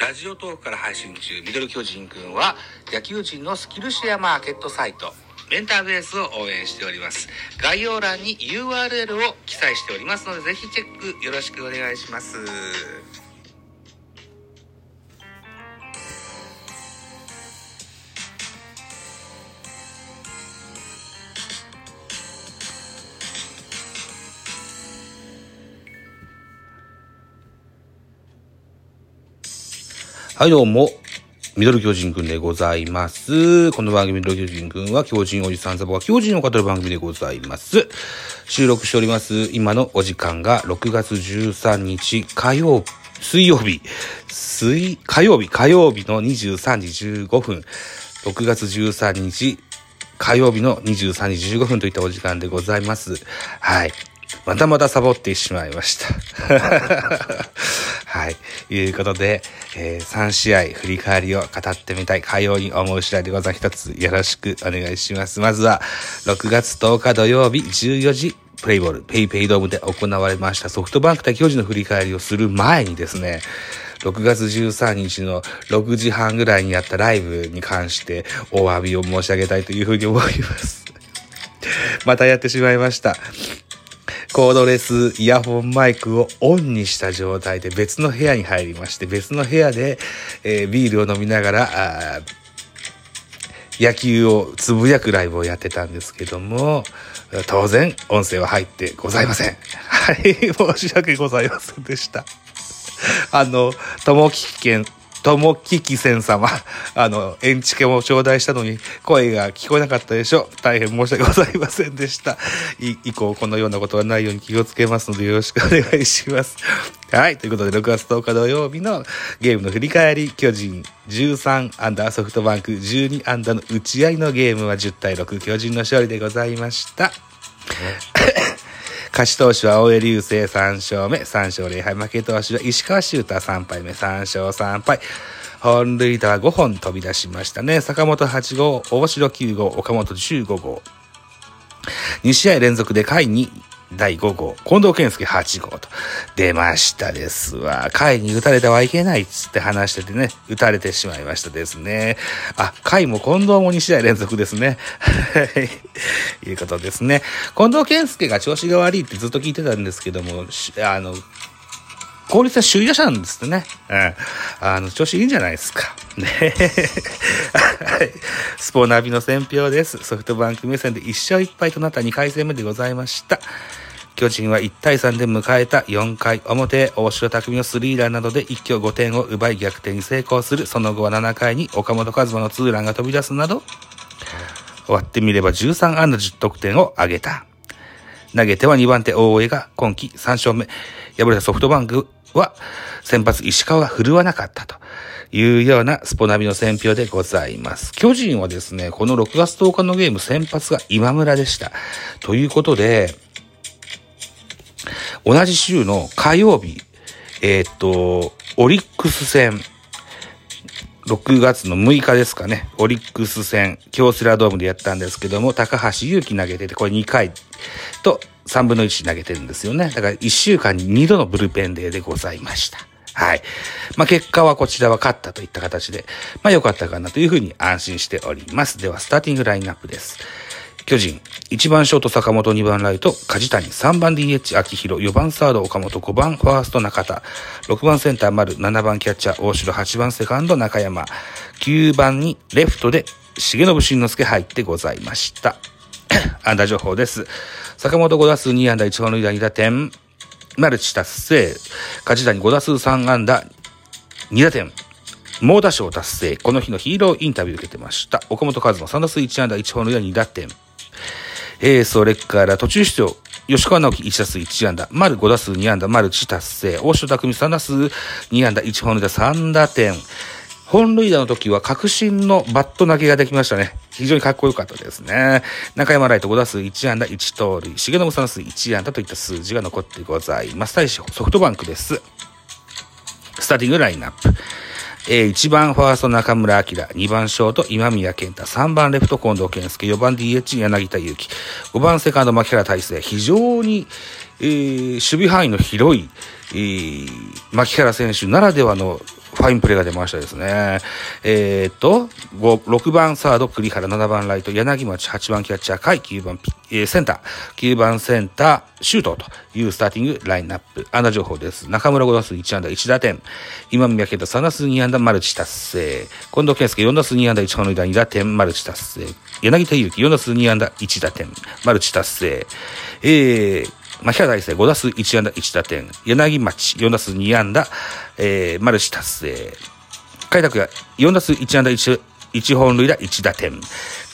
ラジオトークから配信中、ミドル巨人くんは、野球人のスキルシェアマーケットサイト、メンターベースを応援しております。概要欄に URL を記載しておりますので、ぜひチェックよろしくお願いします。はい、どうも。ミドル巨人くんでございます。この番組ミドル巨人くんは、巨人おじさんザボが巨人を語る番組でございます。収録しております。今のお時間が6月13日火曜、水曜日、水、火曜日、火曜日の23時15分、6月13日火曜日の23時15分といったお時間でございます。はい。またまたサボってしまいました。はい。いうことで、えー3試合振り返りを語ってみたい、かように思う次第でございます。一つよろしくお願いします。まずは、6月10日土曜日14時、プレイボール、ペイペイドームで行われましたソフトバンク対巨人の振り返りをする前にですね、6月13日の6時半ぐらいにやったライブに関してお詫びを申し上げたいというふうに思います。またやってしまいました。コードレスイヤホンマイクをオンにした状態で別の部屋に入りまして、別の部屋で、えービールを飲みながら、野球をつぶやくライブをやってたんですけども、当然音声は入ってございません。はい、申し訳ございませんでした。あの、ともきき県、ともききせん様、あの、エンチケも頂戴したのに声が聞こえなかったでしょう。大変申し訳ございませんでした。以降、このようなことはないように気をつけますのでよろしくお願いします。はい。ということで、6月10日土曜日のゲームの振り返り、巨人13アンダーソフトバンク12アンダーの打ち合いのゲームは10対6、巨人の勝利でございました。勝ち投手は大江流星3勝目、3勝0敗。負け投手は石川修太3敗目、3勝3敗。本塁打は5本飛び出しましたね。坂本8号、大城9号、岡本15号。2試合連続で下位に第5号、近藤健介8号と出ましたですわ。下位に打たれてはいけないっつって話しててね、打たれてしまいましたですね。あ、下位も近藤も2試合連続ですね。はい。いうことですね。近藤健介が調子が悪いってずっと聞いてたんですけども、あの、効率は首位打者なんですってね。うん。あの、調子いいんじゃないですか。ね。はい。スポナビの選評です。ソフトバンク目線で1勝1敗となった2回戦目でございました。巨人は1対3で迎えた4回表、大城匠のスリーランなどで一挙5点を奪い逆転に成功する。その後は7回に岡本和真のツーランが飛び出すなど、終わってみれば13安打10得点を挙げた。投げては2番手大江が今季3勝目。敗れたソフトバンクは先発石川が振るわなかったというようなスポナビの選評でございます。巨人はですね、この6月10日のゲーム先発が今村でした。ということで、同じ週の火曜日、えーっと、オリックス戦、6月の6日ですかね、オリックス戦、京セラドームでやったんですけども、高橋祐希投げてて、これ2回と3分の1投げてるんですよね。だから1週間に2度のブルペンデーでございました。はい。まあ、結果はこちらは勝ったといった形で、まあ、良かったかなというふうに安心しております。では、スターティングラインナップです。巨人、1番ショート坂本、2番ライト梶谷、3番 DH 秋広、4番サード岡本、5番ファースト中田、6番センター丸、7番キャッチャー大城、8番セカンド中山、9番にレフトで重信慎之介入ってございました。安打情報です。坂本5打数2安打1本塁打2打点、マルチ達成、梶谷5打数3安打2打点、猛打賞達成。この日のヒーローインタビュー受けてました。岡本和真3打数1安打1本塁打2打点。えー、それから途中出場。吉川直樹1打数1安打。丸5打数2安打。マルチ達成。大城匠3打数2安打1本塁打3打点。本塁打の時は確信のバット投げができましたね。非常にかっこよかったですね。中山ライト5打数1安打1盗塁。重信3打数1安打といった数字が残ってございます。対しソフトバンクです。スターティングラインナップ。えー、1番ファースト中村晃、2番ショート今宮健太、3番レフト近藤健介、4番 DH 柳田悠岐、5番セカンド牧原大成、非常に、えー守備範囲の広い、牧原選手ならではのファインプレーが出ましたですね。えー、っと、6番サード、栗原、7番ライト、柳町、8番キャッチャー、甲斐、9番えー、センター、9番センター、シュートというスターティングラインナップ。安打情報です。中村5打数1安打1打点。今宮健太3打数2安打マルチ達成。近藤健介4打数2安打1本塁打2打点マルチ達成。ええまあ、平大生5打数1安打1打点。柳町4打数2安打、えー、マルチ達成。開拓也4打数1安打 1, 1本塁打1打点。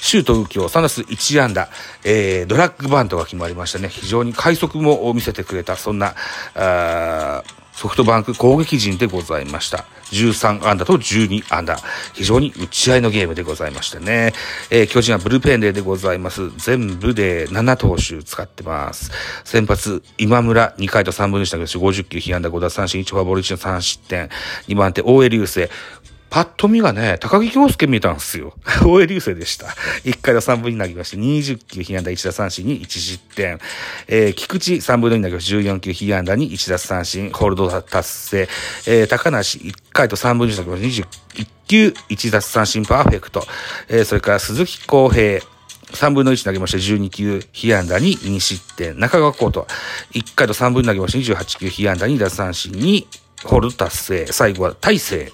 シュート右京3打数1安打、えー、ドラッグバントが決まりましたね。非常に快速も見せてくれた、そんな、あソフトバンク攻撃陣でございました。13安打と12安打。非常に打ち合いのゲームでございましたね。えー、巨人はブルペンデーでございます。全部で7投手使ってます。先発、今村2回と3分でしたけど、50球、被安打5打三振、1フォアボール1の3失点。2番手、大江流星。パッと見がね、高木京介見たんですよ。大江流星でした。1回の3分になりまして、20球被安打1打三振に1失点。えー、菊池3分の2になりまして、14球被安打に1打三振、ホールド達成。えー、高梨1回と3分になりまして、21球1打三振パーフェクト。えー、それから鈴木康平。3分の1投げまして12球被安打に2失点。中川コート1回と3分に投げまして28球被安打に打三振にホールド達成。最後は大勢。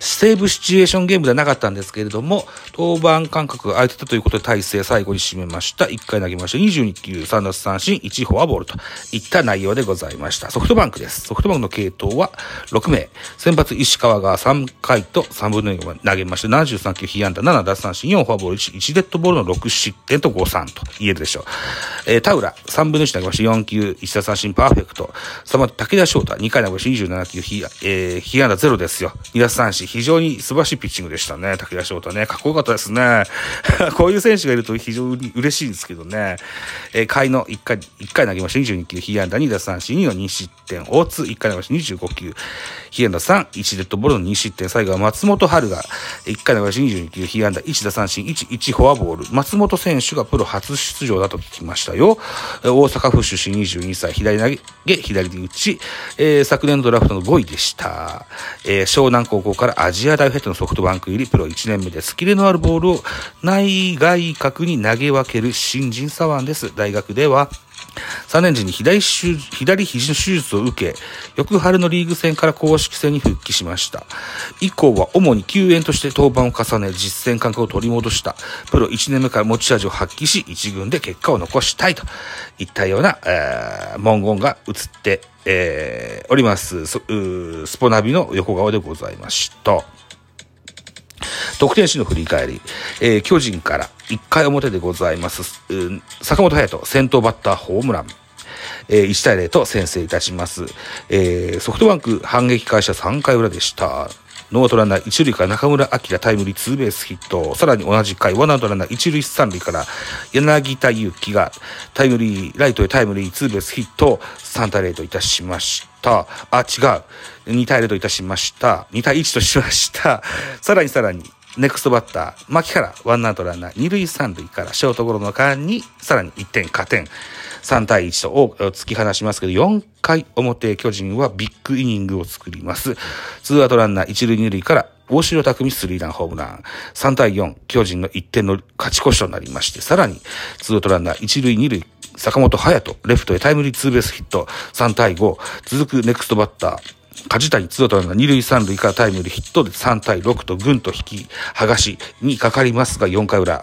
セーブシチュエーションゲームではなかったんですけれども、登板間隔が空いてたということで体制最後に締めました。1回投げました。22球、3奪三振、1フォアボールといった内容でございました。ソフトバンクです。ソフトバンクの系統は6名。先発石川が3回と3分の2投げまして、73球被安打、7奪三振、4フォアボール1、1デッドボールの6失点と5-3と言えるでしょう。えー、田浦、3分の1投げまして、4球、1奪三振、パーフェクト。3番、武田翔太、2回投げまして、27球、被、えー、被安打0ですよ。2奪三振、非常に素晴らしいピッチングでしたね。武田翔太ね。かっこよかったですね。こういう選手がいると非常に嬉しいんですけどね。えー、回の1回、1回投げました。22球、被安打2打三振2の2失点。大津1回投げました。25球、被安打3、1デッドボールの2失点。最後は松本春が1回投げました。22球、被安打1打三振1、1フォアボール。松本選手がプロ初出場だと聞きましたよ。大阪府出身22歳、左投げ、左打ち、えー、昨年のドラフトの5位でした。えー、湘南高校からアジア大フェットのソフトバンク入りプロ1年目です。キレのあるボールを内外角に投げ分ける新人左腕です。大学では、3年時に左左肘の手術を受け、翌春のリーグ戦から公式戦に復帰しました。以降は主に救援として登板を重ね、実戦感覚を取り戻した。プロ1年目から持ち味を発揮し、1軍で結果を残したいといったような、えー、文言が映って、えー、おります。スポナビの横顔でございました。得点史の振り返り、えー、巨人から1回表でございます、うん、坂本隼人先頭バッターホームラン。えー、1対0と先制いたします。えー、ソフトバンク反撃開始は3回裏でした。ノーアウトランナー一塁から中村晃タイムリーツーベースヒット。さらに同じ回、ワンアウトランナー一塁三塁から柳田悠岐がタイムリー、ライトへタイムリーツーベースヒット3対0といたしました。あ、違う。2対0といたしました。2対1としました。さらにさらに、ネクストバッター、牧原、ワンアウトランナー、二塁三塁からショートゴロの間に、さらに1点加点。3対1と突き放しますけど、4回表、巨人はビッグイニングを作ります。ツーアウトランナー1塁2塁から、大城匠スリーランホームラン。3対4、巨人の1点の勝ち越しとなりまして、さらに、ツーアウトランナー1塁2塁、坂本隼人、レフトへタイムリーツーベースヒット、3対5、続くネクストバッター、梶谷ツーアウトランナー二塁三塁からタイムよりヒットで3対6とぐんと引き剥がしにかかりますが、4回裏、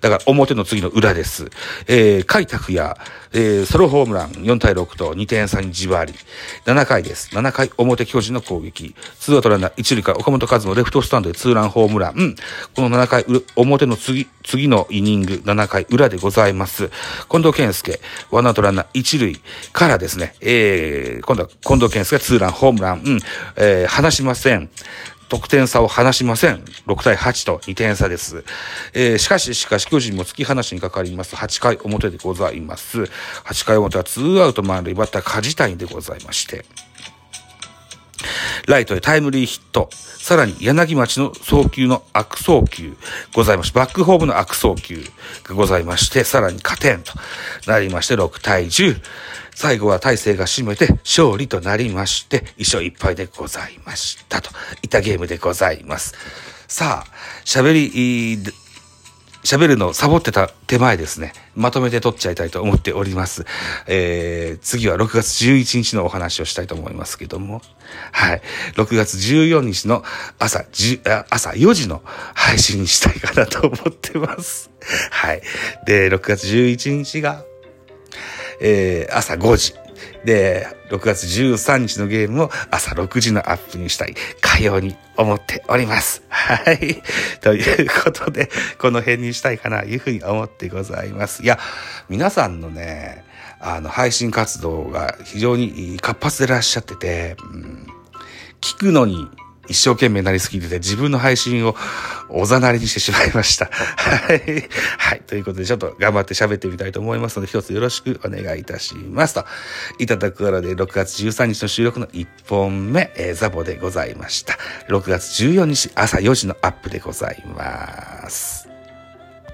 だから表の次の裏です。えー、甲斐拓也、えー、ソロホームラン4対6と2点差にじわり。7回です。7回表巨人の攻撃。ツーアウトランナー1塁から岡本和のレフトスタンドでツーランホームラン。うん、この7回表の次、次のイニング、7回裏でございます。近藤健介、ワンアウトランナー1塁からですね、えー、今度は近藤健介がツーランホームラン。うん、えー、離しません。得点差を離しません。6対8と2点差です。えー、しかし、しかし、巨人も突き放しにかかります。8回表でございます。8回表は2アウト満塁バッター梶谷でございまして。ライトへタイムリーヒット。さらに柳町の送球の悪送球ございまして、バックホームの悪送球がございまして、さらに加点となりまして、6対10。最後は大勢が締めて勝利となりまして、一勝一敗でございました。といったゲームでございます。さあ、喋り、喋るのサボってた手前ですね。まとめて撮っちゃいたいと思っております。えー、次は6月11日のお話をしたいと思いますけども。はい。6月14日の朝10朝4時の配信にしたいかなと思ってます。はい。で、6月11日が、えー、朝5時。で、6月13日のゲームを朝6時のアップにしたい、かように思っております。はい。ということで、この辺にしたいかな、いうふうに思ってございます。いや、皆さんのね、あの、配信活動が非常に活発でいらっしゃってて、うん、聞くのに一生懸命なりすぎてて、自分の配信をおざなりにしてしまいました。はい。はい。ということで、ちょっと頑張って喋ってみたいと思いますので、一つよろしくお願いいたします。と、いただくからで、6月13日の収録の1本目、えー、ザボでございました。6月14日朝4時のアップでございます。